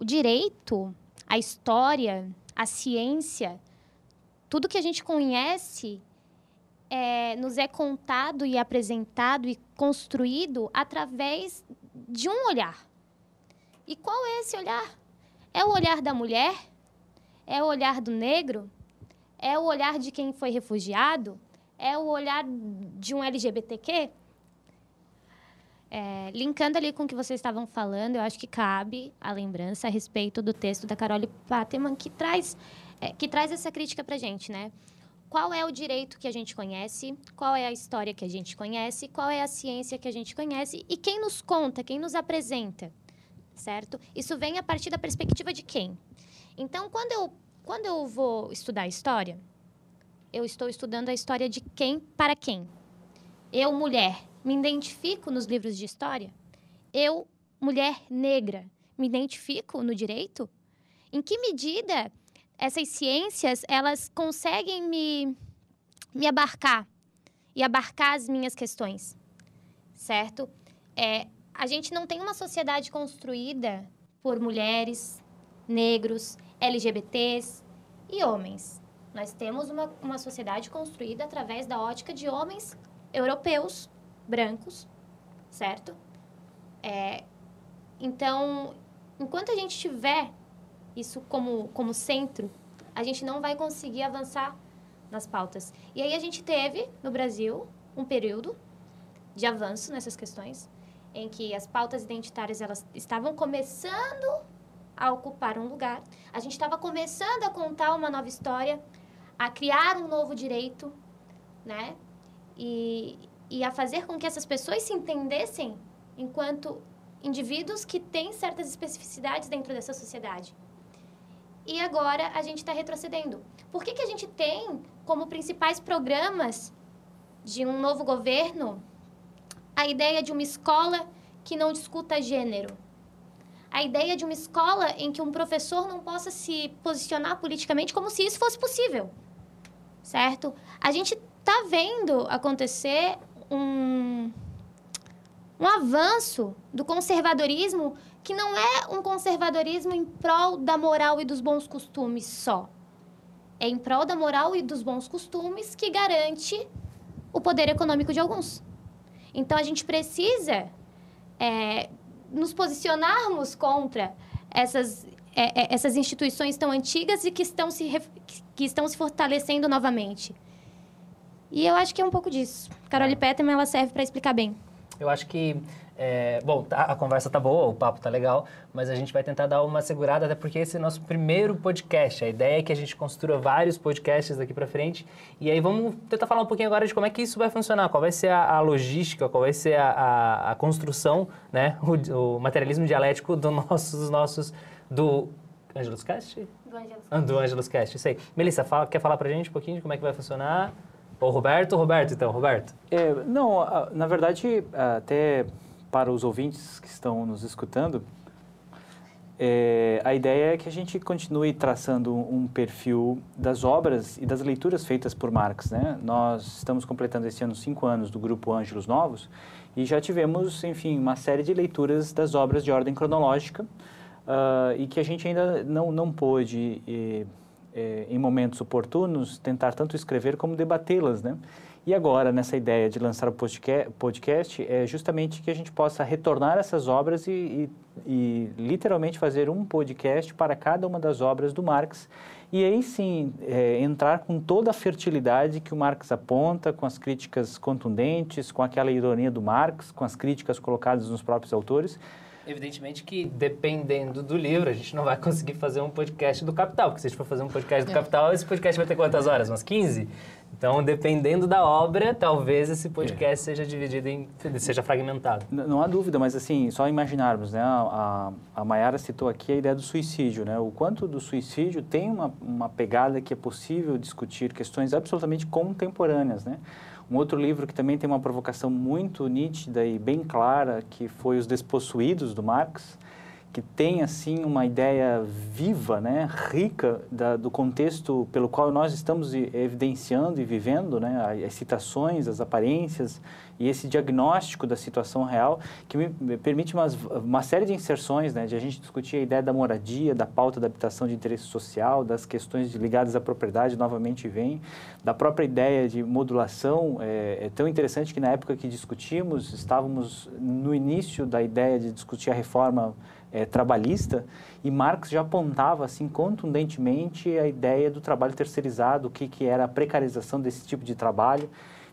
o direito, a história, a ciência, tudo que a gente conhece é, nos é contado e apresentado e construído através de um olhar. E qual é esse olhar? É o olhar da mulher? É o olhar do negro? É o olhar de quem foi refugiado? É o olhar de um LGBTQ? É, linkando ali com o que vocês estavam falando, eu acho que cabe a lembrança a respeito do texto da Carole Pateman, que traz, é, que traz essa crítica para gente, né? qual é o direito que a gente conhece, qual é a história que a gente conhece, qual é a ciência que a gente conhece e quem nos conta, quem nos apresenta, certo? Isso vem a partir da perspectiva de quem? Então, quando eu, quando eu vou estudar história, eu estou estudando a história de quem para quem. Eu, mulher, me identifico nos livros de história? Eu, mulher negra, me identifico no direito? Em que medida essas ciências, elas conseguem me, me abarcar e abarcar as minhas questões, certo? É, a gente não tem uma sociedade construída por mulheres, negros, LGBTs e homens. Nós temos uma, uma sociedade construída através da ótica de homens europeus, brancos, certo? É, então, enquanto a gente tiver isso como, como centro, a gente não vai conseguir avançar nas pautas. E aí a gente teve, no Brasil, um período de avanço nessas questões, em que as pautas identitárias elas estavam começando a ocupar um lugar. A gente estava começando a contar uma nova história, a criar um novo direito, né? E, e a fazer com que essas pessoas se entendessem enquanto indivíduos que têm certas especificidades dentro dessa sociedade e agora a gente está retrocedendo. Por que, que a gente tem como principais programas de um novo governo a ideia de uma escola que não discuta gênero? A ideia de uma escola em que um professor não possa se posicionar politicamente como se isso fosse possível, certo? A gente está vendo acontecer um, um avanço do conservadorismo que não é um conservadorismo em prol da moral e dos bons costumes só. É em prol da moral e dos bons costumes que garante o poder econômico de alguns. Então a gente precisa é, nos posicionarmos contra essas, é, é essas instituições tão antigas e que estão, se, que estão se fortalecendo novamente. E eu acho que é um pouco disso. Carole Petterman ela serve para explicar bem. Eu acho que é, bom, tá, a conversa tá boa, o papo tá legal, mas a gente vai tentar dar uma segurada, até porque esse é o nosso primeiro podcast. A ideia é que a gente construa vários podcasts daqui para frente. E aí vamos tentar falar um pouquinho agora de como é que isso vai funcionar, qual vai ser a, a logística, qual vai ser a, a, a construção, né, o, o, materialismo dialético do nossos, dos nossos, do Angelus Cast? Do Angelus Cast. Ah, do Angelus Cast, isso aí. Melissa, fala, quer falar pra gente um pouquinho de como é que vai funcionar? Ou Roberto? Roberto, então, Roberto. É, não, na verdade, até para os ouvintes que estão nos escutando, é, a ideia é que a gente continue traçando um perfil das obras e das leituras feitas por Marx. Né? Nós estamos completando esse ano cinco anos do Grupo Ângelos Novos e já tivemos, enfim, uma série de leituras das obras de ordem cronológica uh, e que a gente ainda não, não pôde, e, e, em momentos oportunos, tentar tanto escrever como debatê-las. Né? E agora, nessa ideia de lançar o podcast, é justamente que a gente possa retornar essas obras e, e, e, literalmente fazer um podcast para cada uma das obras do Marx. E aí sim, é, entrar com toda a fertilidade que o Marx aponta, com as críticas contundentes, com aquela ironia do Marx, com as críticas colocadas nos próprios autores, Evidentemente que, dependendo do livro, a gente não vai conseguir fazer um podcast do Capital, porque se a gente for fazer um podcast do é. Capital, esse podcast vai ter quantas horas? Umas 15? Então, dependendo da obra, talvez esse podcast é. seja dividido em. seja fragmentado. Não, não, há dúvida, mas assim, só imaginarmos, né? A, a, a Mayara citou aqui a ideia do suicídio, né? O quanto do suicídio tem uma, uma pegada que é possível discutir questões absolutamente contemporâneas, né? Um outro livro que também tem uma provocação muito nítida e bem clara, que foi Os Despossuídos, do Marx, que tem assim uma ideia viva, né, rica da, do contexto pelo qual nós estamos evidenciando e vivendo, né, as citações, as aparências e esse diagnóstico da situação real que me permite uma série de inserções, né, de a gente discutir a ideia da moradia, da pauta da habitação de interesse social, das questões ligadas à propriedade, novamente vem, da própria ideia de modulação, é, é tão interessante que na época que discutimos, estávamos no início da ideia de discutir a reforma é, trabalhista e Marx já apontava assim contundentemente a ideia do trabalho terceirizado, o que, que era a precarização desse tipo de trabalho.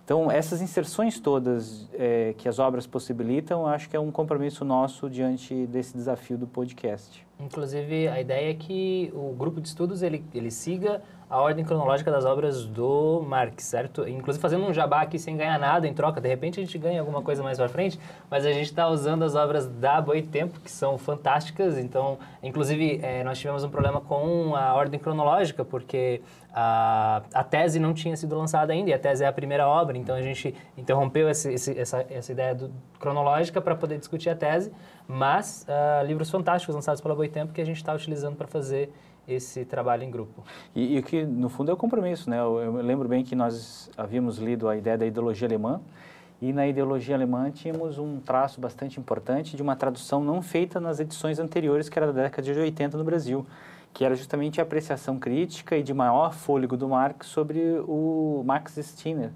Então, essas inserções todas é, que as obras possibilitam, acho que é um compromisso nosso diante desse desafio do podcast. Inclusive, a ideia é que o grupo de estudos ele, ele siga a ordem cronológica das obras do Marx, certo? Inclusive fazendo um jabá aqui sem ganhar nada em troca, de repente a gente ganha alguma coisa mais para frente, mas a gente está usando as obras da Boitempo, que são fantásticas, então, inclusive, é, nós tivemos um problema com a ordem cronológica, porque a, a tese não tinha sido lançada ainda, e a tese é a primeira obra, então a gente interrompeu esse, esse, essa, essa ideia do, cronológica para poder discutir a tese, mas uh, livros fantásticos lançados pela Boitempo que a gente está utilizando para fazer esse trabalho em grupo. E, o que, no fundo, é o compromisso, né? Eu, eu, lembro bem que nós havíamos lido a ideia da ideologia alemã, e na ideologia alemã tínhamos um traço bastante importante de uma tradução não feita nas edições anteriores, que era da década de 80 no Brasil, que era justamente a apreciação crítica e de maior fôlego do Marx sobre o Max Stirner.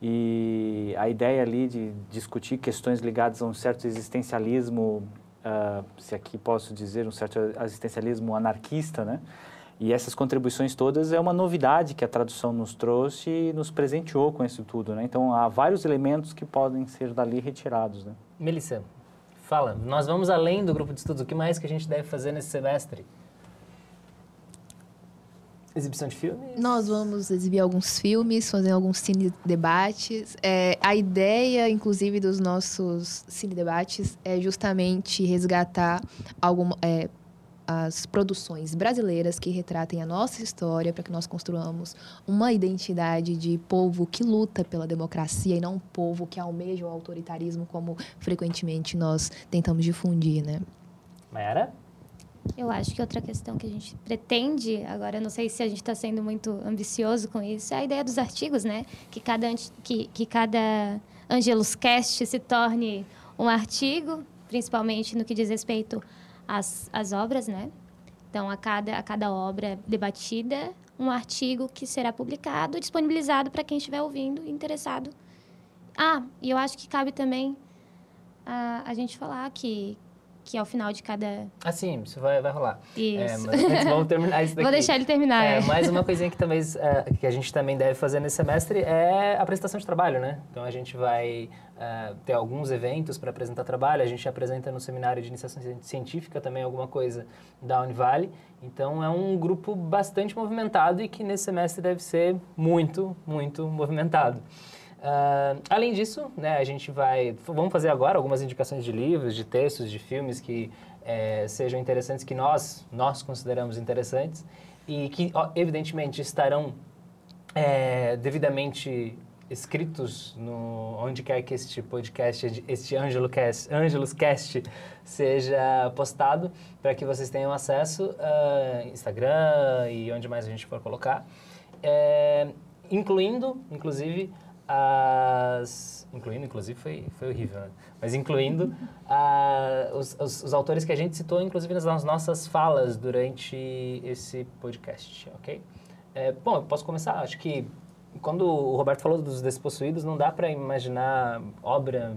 E a ideia ali de discutir questões ligadas a um certo existencialismo uh, se aqui posso dizer, um certo existencialismo anarquista, né? E essas contribuições todas é uma novidade que a tradução nos trouxe e nos presenteou com isso tudo, né? Então, há vários elementos que podem ser dali retirados, né? Melissa, fala, nós vamos além do grupo de estudos, o que mais que a gente deve fazer nesse semestre? Exibição de filmes? Nós vamos exibir alguns filmes, fazer alguns cine debates. É, a ideia, inclusive, dos nossos cine debates é justamente resgatar alguma, é, as produções brasileiras que retratem a nossa história para que nós construamos uma identidade de povo que luta pela democracia e não um povo que almeja o autoritarismo como frequentemente nós tentamos difundir, né? Mayara? Eu acho que outra questão que a gente pretende, agora não sei se a gente está sendo muito ambicioso com isso, é a ideia dos artigos, né? Que cada, que, que cada Angelus Cast se torne um artigo, principalmente no que diz respeito às, às obras, né? Então, a cada, a cada obra debatida, um artigo que será publicado e disponibilizado para quem estiver ouvindo interessado. Ah, e eu acho que cabe também a, a gente falar que, que ao final de cada. Ah, sim, isso vai, vai rolar. Isso. É, mas vamos terminar isso daqui. Vou deixar ele terminar. É, é. Mais uma coisinha que, também, é, que a gente também deve fazer nesse semestre é a apresentação de trabalho, né? Então a gente vai é, ter alguns eventos para apresentar trabalho. A gente apresenta no seminário de iniciação científica também alguma coisa da Univale. Então é um grupo bastante movimentado e que nesse semestre deve ser muito, muito movimentado. Uh, além disso, né, a gente vai. Vamos fazer agora algumas indicações de livros, de textos, de filmes que é, sejam interessantes, que nós, nós consideramos interessantes e que, evidentemente, estarão é, devidamente escritos no onde quer que este podcast, este Ângelos Cast, Angelus Cast seja postado, para que vocês tenham acesso uh, Instagram e onde mais a gente for colocar, é, incluindo, inclusive, as incluindo, inclusive foi, foi horrível, né? mas incluindo os, os, os, autores que a gente citou, inclusive nas nossas falas durante esse podcast, ok? É, bom, eu posso começar. Acho que quando o Roberto falou dos despossuídos, não dá para imaginar obra,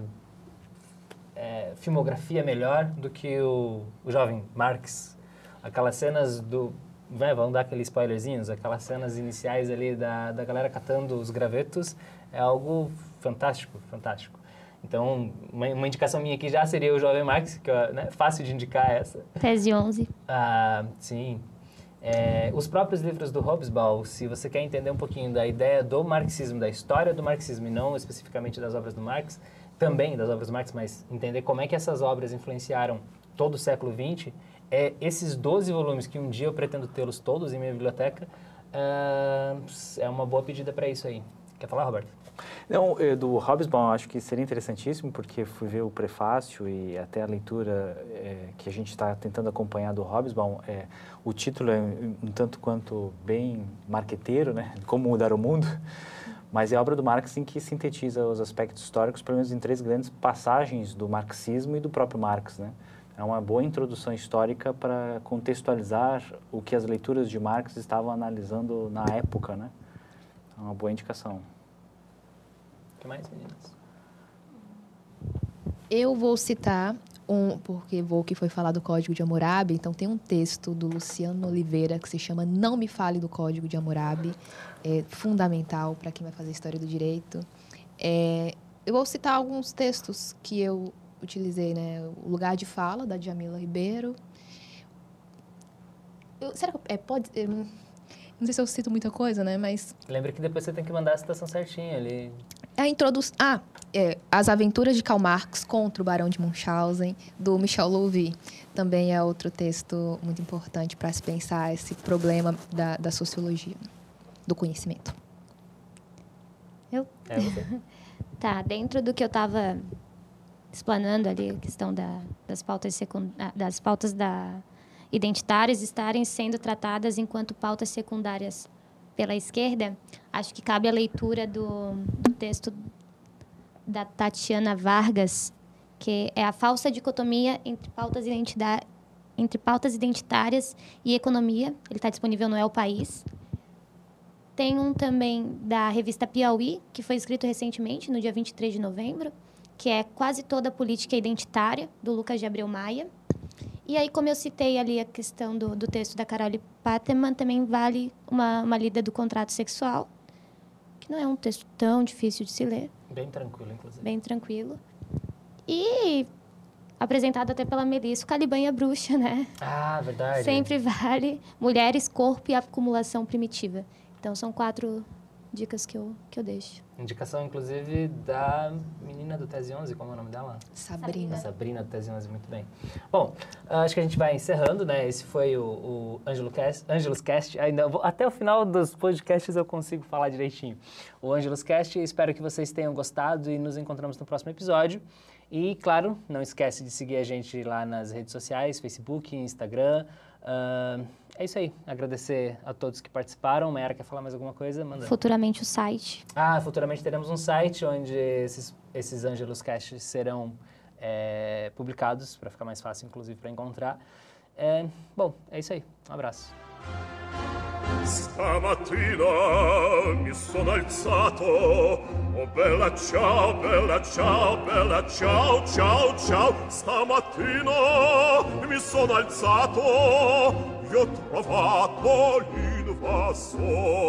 é, filmografia melhor do que o, o jovem Marx. Aquelas cenas do... Vai, vamos dar aqueles spoilerzinhos, aquelas cenas iniciais ali da, da galera catando os gravetos, é algo fantástico, fantástico. Então, uma, uma, indicação minha aqui já seria o Jovem Marx, que é né, fácil de indicar essa. Tese 11. Ah, sim, é, os próprios livros do Hobsbawm, se você quer entender um pouquinho da ideia do marxismo, da história do marxismo e não especificamente das obras do Marx, também das obras do Marx, mas entender como é que essas obras influenciaram todo o século XX, é esses 12 volumes que um dia eu pretendo tê-los todos em minha biblioteca, uh, é uma boa pedida para isso aí. Quer falar, Roberto? Não, eh, do Hobsbawm acho que seria interessantíssimo, porque fui ver o prefácio e até a leitura é, que a gente está tentando acompanhar do Hobsbawm. É, o título é um tanto quanto bem marqueteiro, né? Como mudar o mundo. Mas é obra do Marx em que sintetiza os aspectos históricos, pelo menos em três grandes passagens do marxismo e do próprio Marx, né? É uma boa introdução histórica para contextualizar o que as leituras de Marx estavam analisando na época, né? É uma boa indicação que mais, meninas? Eu vou citar um, porque vou que foi falar do Código de Hammurabi, então tem um texto do Luciano Oliveira que se chama Não me fale do Código de Hammurabi, é fundamental para quem vai fazer história do direito. É, eu vou citar alguns textos que eu utilizei, né? O Lugar de Fala da Jamila Ribeiro. Eu, será que é, pode eu não, sei se eu cito muita coisa, né? Mas lembra que depois você tem que mandar a citação certinha ali a introdução. Ah, é, As Aventuras de Karl Marx contra o Barão de Munchausen, do Michel Louvi. Também é outro texto muito importante para se pensar esse problema da, da sociologia, do conhecimento. Eu? É tá, dentro do que eu estava explanando ali, a questão da, das, pautas secund... Ah, das pautas da identitárias estarem sendo tratadas enquanto pautas secundárias pela esquerda, acho que cabe a leitura do texto da Tatiana Vargas, que é a falsa dicotomia entre pautas, entre pautas identitárias e economia. Ele está disponível no El País. Tem um também da revista Piauí, que foi escrito recentemente, no dia 23 de novembro, que é Quase Toda a Política Identitária, do Lucas de Abreu Maia. E aí, como eu citei ali a questão do, do texto da Carole Pateman, também vale uma, uma lida do contrato sexual, não é um texto tão difícil de se ler. Bem tranquilo, inclusive. Bem tranquilo. E apresentado até pela Melissa, o Caliban Bruxa, né? Ah, verdade. Sempre vale Mulheres, Corpo e Acumulação Primitiva. Então, são quatro dicas que eu, que eu deixo. Indicação, inclusive, da menina do Tese 11, como é o nome dela? Sabrina. Sabrina do Tese 11, muito bem. Bom, acho que a gente vai encerrando, né? Esse foi o, o Angelo Cast, Angelus Cast. Ainda vou, até o final dos podcasts eu consigo falar direitinho. O Angelus Cast, espero que vocês tenham gostado e nos encontramos no próximo episódio. E, claro, não esquece de seguir a gente lá nas redes sociais, Facebook, Instagram. Uh, é isso aí. Agradecer a todos que participaram. Mayara quer falar mais alguma coisa? Manda. Futuramente o site. Ah, futuramente teremos um site onde esses, esses Angelus Casts serão é, publicados, para ficar mais fácil, inclusive, para encontrar. É, bom, é isso aí. Um abraço. Stamattina mi sono alzato Oh bella ciao, bella ciao, bella ciao, ciao, ciao Stamattina mi sono alzato io ho trovato l'invasor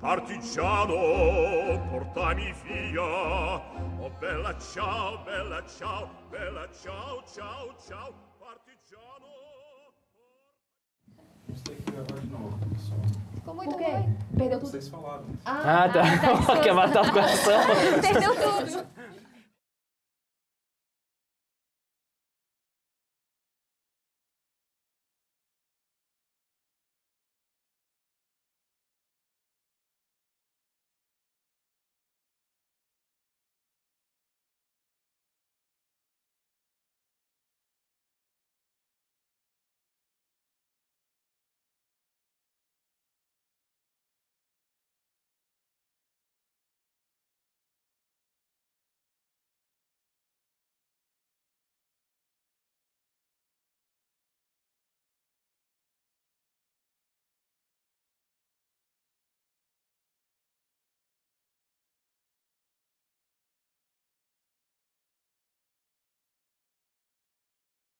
Partigiano, portami via Oh bella ciao, bella ciao, bella ciao, ciao, ciao Partigiano Vamos ter que gravar de novo, pessoal. Ficou muito ruim. Perdeu tudo? Vocês falaram. Ah, tá. Ah, tá. Quer matar o coração? Perdeu tudo.